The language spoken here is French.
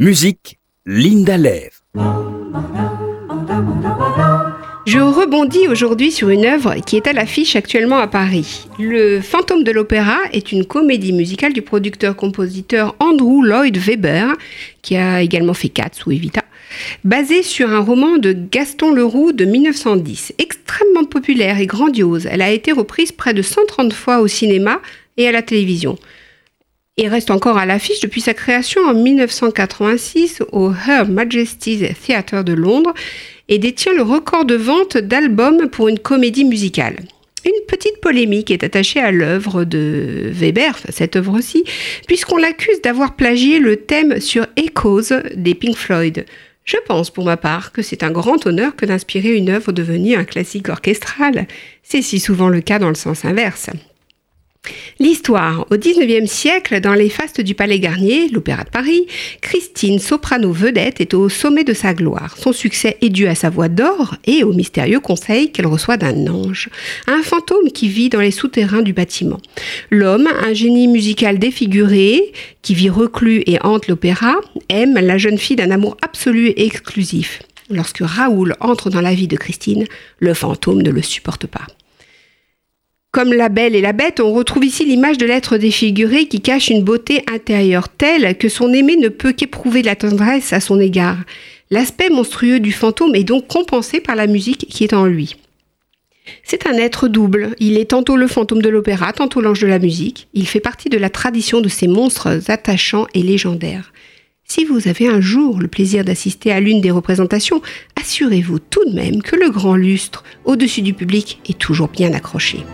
Musique, Linda Lev. Je rebondis aujourd'hui sur une œuvre qui est à l'affiche actuellement à Paris. Le Fantôme de l'Opéra est une comédie musicale du producteur-compositeur Andrew Lloyd Webber, qui a également fait Cats ou Evita, basée sur un roman de Gaston Leroux de 1910. Extrêmement populaire et grandiose, elle a été reprise près de 130 fois au cinéma et à la télévision et reste encore à l'affiche depuis sa création en 1986 au Her Majesty's Theatre de Londres et détient le record de vente d'albums pour une comédie musicale. Une petite polémique est attachée à l'œuvre de Weber, cette œuvre-ci, puisqu'on l'accuse d'avoir plagié le thème sur Echoes des Pink Floyd. Je pense pour ma part que c'est un grand honneur que d'inspirer une œuvre devenue un classique orchestral. C'est si souvent le cas dans le sens inverse. L'histoire. Au XIXe siècle, dans les fastes du Palais Garnier, l'Opéra de Paris, Christine, soprano vedette, est au sommet de sa gloire. Son succès est dû à sa voix d'or et au mystérieux conseil qu'elle reçoit d'un ange, un fantôme qui vit dans les souterrains du bâtiment. L'homme, un génie musical défiguré, qui vit reclus et hante l'opéra, aime la jeune fille d'un amour absolu et exclusif. Lorsque Raoul entre dans la vie de Christine, le fantôme ne le supporte pas. Comme la belle et la bête, on retrouve ici l'image de l'être défiguré qui cache une beauté intérieure telle que son aimé ne peut qu'éprouver la tendresse à son égard. L'aspect monstrueux du fantôme est donc compensé par la musique qui est en lui. C'est un être double. Il est tantôt le fantôme de l'opéra, tantôt l'ange de la musique. Il fait partie de la tradition de ces monstres attachants et légendaires. Si vous avez un jour le plaisir d'assister à l'une des représentations, assurez-vous tout de même que le grand lustre au-dessus du public est toujours bien accroché.